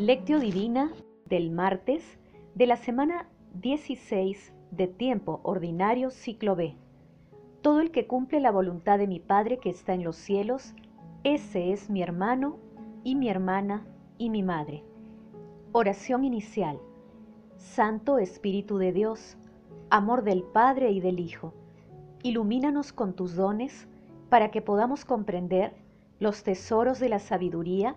Lectio Divina del martes de la semana 16 de tiempo ordinario ciclo B. Todo el que cumple la voluntad de mi Padre que está en los cielos, ese es mi hermano y mi hermana y mi madre. Oración inicial. Santo Espíritu de Dios, amor del Padre y del Hijo, ilumínanos con tus dones para que podamos comprender los tesoros de la sabiduría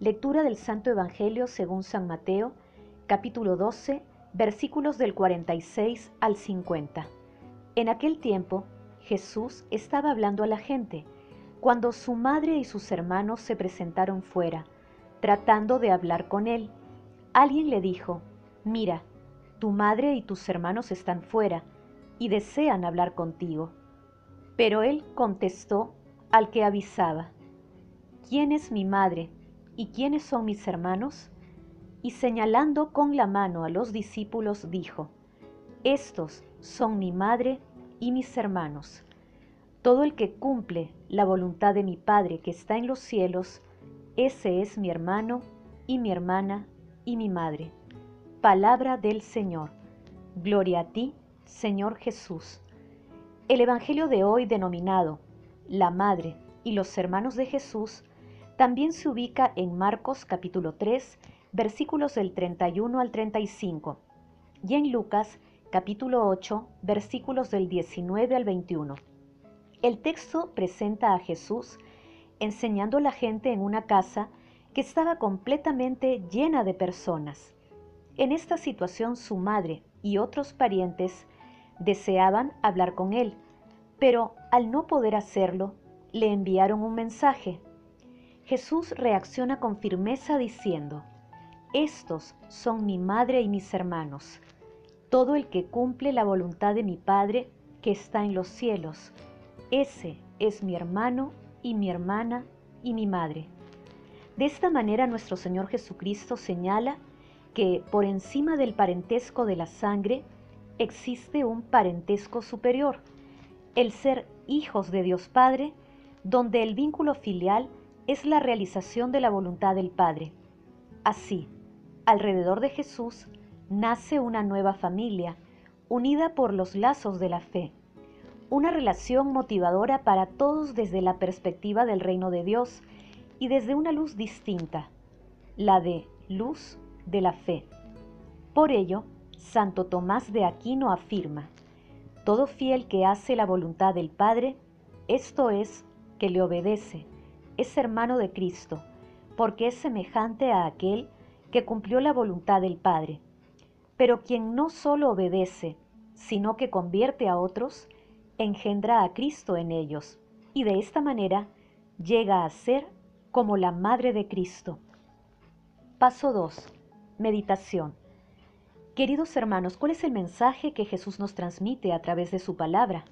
Lectura del Santo Evangelio según San Mateo, capítulo 12, versículos del 46 al 50. En aquel tiempo, Jesús estaba hablando a la gente, cuando su madre y sus hermanos se presentaron fuera, tratando de hablar con él. Alguien le dijo, Mira, tu madre y tus hermanos están fuera, y desean hablar contigo. Pero él contestó al que avisaba, ¿quién es mi madre y quiénes son mis hermanos? Y señalando con la mano a los discípulos, dijo, Estos son mi madre y mis hermanos. Todo el que cumple la voluntad de mi Padre que está en los cielos, ese es mi hermano y mi hermana y mi madre. Palabra del Señor. Gloria a ti, Señor Jesús. El Evangelio de hoy denominado La Madre y los Hermanos de Jesús también se ubica en Marcos capítulo 3, versículos del 31 al 35, y en Lucas capítulo 8, versículos del 19 al 21. El texto presenta a Jesús enseñando a la gente en una casa que estaba completamente llena de personas. En esta situación su madre y otros parientes deseaban hablar con él, pero al no poder hacerlo, le enviaron un mensaje Jesús reacciona con firmeza diciendo, Estos son mi madre y mis hermanos, todo el que cumple la voluntad de mi Padre que está en los cielos, ese es mi hermano y mi hermana y mi madre. De esta manera nuestro Señor Jesucristo señala que por encima del parentesco de la sangre existe un parentesco superior, el ser hijos de Dios Padre, donde el vínculo filial es la realización de la voluntad del Padre. Así, alrededor de Jesús nace una nueva familia, unida por los lazos de la fe, una relación motivadora para todos desde la perspectiva del reino de Dios y desde una luz distinta, la de luz de la fe. Por ello, Santo Tomás de Aquino afirma, todo fiel que hace la voluntad del Padre, esto es, que le obedece, es hermano de Cristo, porque es semejante a aquel que cumplió la voluntad del Padre. Pero quien no solo obedece, sino que convierte a otros, engendra a Cristo en ellos, y de esta manera llega a ser como la Madre de Cristo. Paso 2. Meditación. Queridos hermanos, ¿cuál es el mensaje que Jesús nos transmite a través de su palabra?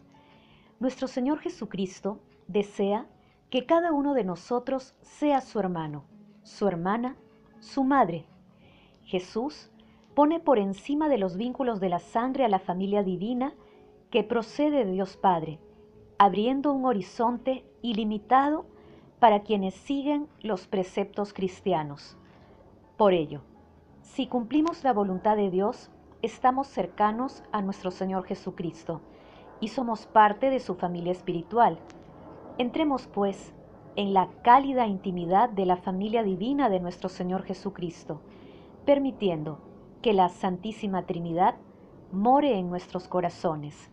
Nuestro Señor Jesucristo desea que cada uno de nosotros sea su hermano, su hermana, su madre. Jesús pone por encima de los vínculos de la sangre a la familia divina que procede de Dios Padre, abriendo un horizonte ilimitado para quienes siguen los preceptos cristianos. Por ello, si cumplimos la voluntad de Dios, estamos cercanos a nuestro Señor Jesucristo y somos parte de su familia espiritual Entremos, pues, en la cálida intimidad de la familia divina de nuestro Señor Jesucristo, permitiendo que la Santísima Trinidad more en nuestros corazones.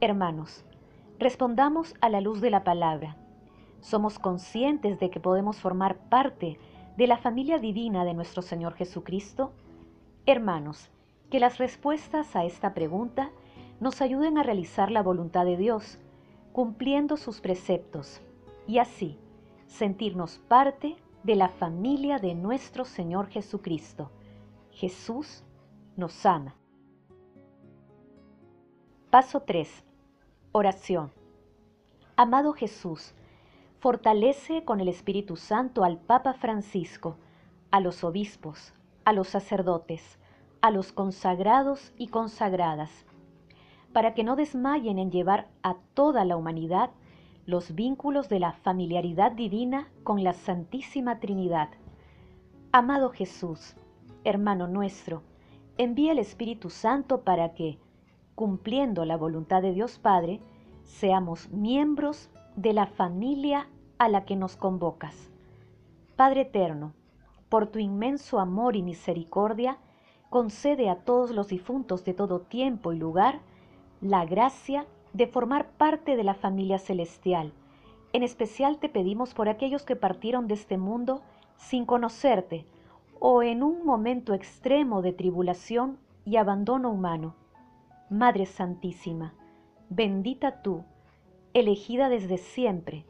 Hermanos, respondamos a la luz de la palabra. ¿Somos conscientes de que podemos formar parte de la familia divina de nuestro Señor Jesucristo? Hermanos, que las respuestas a esta pregunta nos ayuden a realizar la voluntad de Dios cumpliendo sus preceptos y así sentirnos parte de la familia de nuestro Señor Jesucristo. Jesús nos ama. Paso 3. Oración. Amado Jesús, fortalece con el Espíritu Santo al Papa Francisco, a los obispos, a los sacerdotes, a los consagrados y consagradas, para que no desmayen en llevar a toda la humanidad los vínculos de la familiaridad divina con la Santísima Trinidad. Amado Jesús, hermano nuestro, envía el Espíritu Santo para que, cumpliendo la voluntad de Dios Padre, seamos miembros de la familia a la que nos convocas. Padre eterno, por tu inmenso amor y misericordia, concede a todos los difuntos de todo tiempo y lugar la gracia de formar parte de la familia celestial. En especial te pedimos por aquellos que partieron de este mundo sin conocerte o en un momento extremo de tribulación y abandono humano. Madre Santísima, bendita tú, elegida desde siempre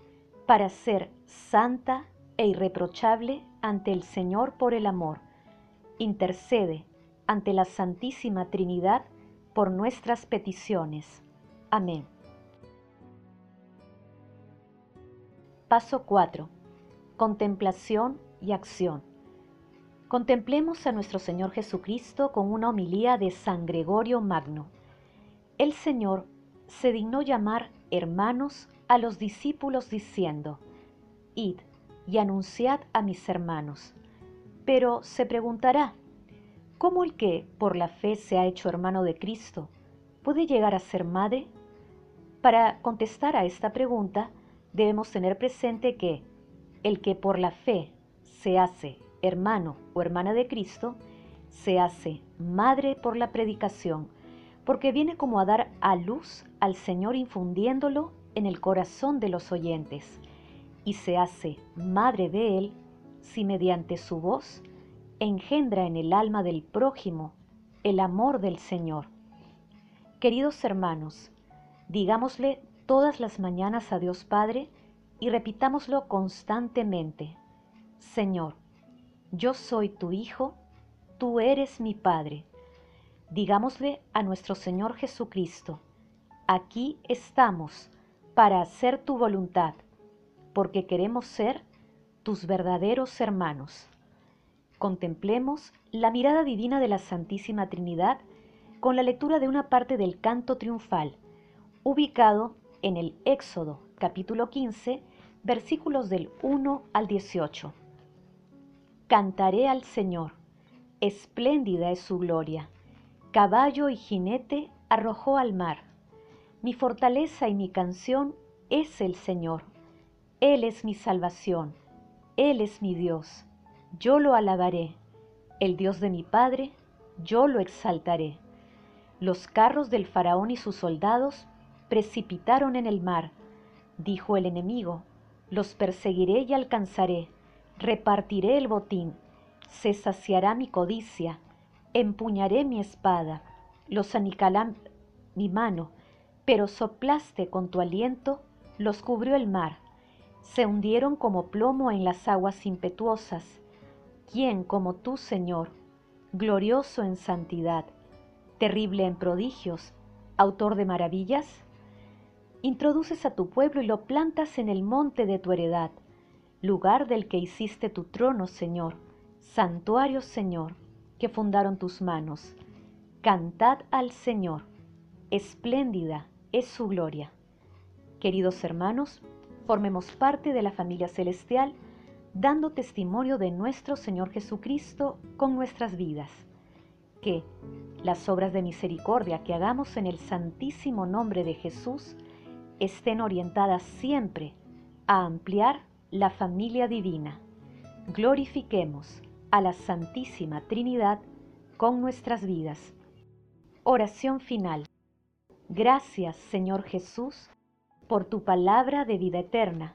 para ser santa e irreprochable ante el Señor por el amor. Intercede ante la Santísima Trinidad por nuestras peticiones. Amén. Paso 4. Contemplación y acción. Contemplemos a nuestro Señor Jesucristo con una homilía de San Gregorio Magno. El Señor se dignó llamar hermanos a los discípulos diciendo, Id y anunciad a mis hermanos. Pero se preguntará, ¿cómo el que por la fe se ha hecho hermano de Cristo puede llegar a ser madre? Para contestar a esta pregunta, debemos tener presente que el que por la fe se hace hermano o hermana de Cristo, se hace madre por la predicación, porque viene como a dar a luz al Señor infundiéndolo en el corazón de los oyentes, y se hace madre de Él si mediante su voz engendra en el alma del prójimo el amor del Señor. Queridos hermanos, digámosle todas las mañanas a Dios Padre y repitámoslo constantemente. Señor, yo soy tu Hijo, tú eres mi Padre. Digámosle a nuestro Señor Jesucristo, aquí estamos para hacer tu voluntad, porque queremos ser tus verdaderos hermanos. Contemplemos la mirada divina de la Santísima Trinidad con la lectura de una parte del canto triunfal, ubicado en el Éxodo capítulo 15, versículos del 1 al 18. Cantaré al Señor, espléndida es su gloria. Caballo y jinete arrojó al mar. Mi fortaleza y mi canción es el Señor. Él es mi salvación. Él es mi Dios. Yo lo alabaré. El Dios de mi Padre, yo lo exaltaré. Los carros del faraón y sus soldados precipitaron en el mar. Dijo el enemigo, los perseguiré y alcanzaré repartiré el botín, se saciará mi codicia, empuñaré mi espada, los anicalará mi mano, pero soplaste con tu aliento, los cubrió el mar, se hundieron como plomo en las aguas impetuosas. ¿Quién como tú, Señor, glorioso en santidad, terrible en prodigios, autor de maravillas? Introduces a tu pueblo y lo plantas en el monte de tu heredad lugar del que hiciste tu trono, Señor, santuario, Señor, que fundaron tus manos. Cantad al Señor, espléndida es su gloria. Queridos hermanos, formemos parte de la familia celestial, dando testimonio de nuestro Señor Jesucristo con nuestras vidas. Que las obras de misericordia que hagamos en el santísimo nombre de Jesús estén orientadas siempre a ampliar la familia divina. Glorifiquemos a la Santísima Trinidad con nuestras vidas. Oración final. Gracias, Señor Jesús, por tu palabra de vida eterna.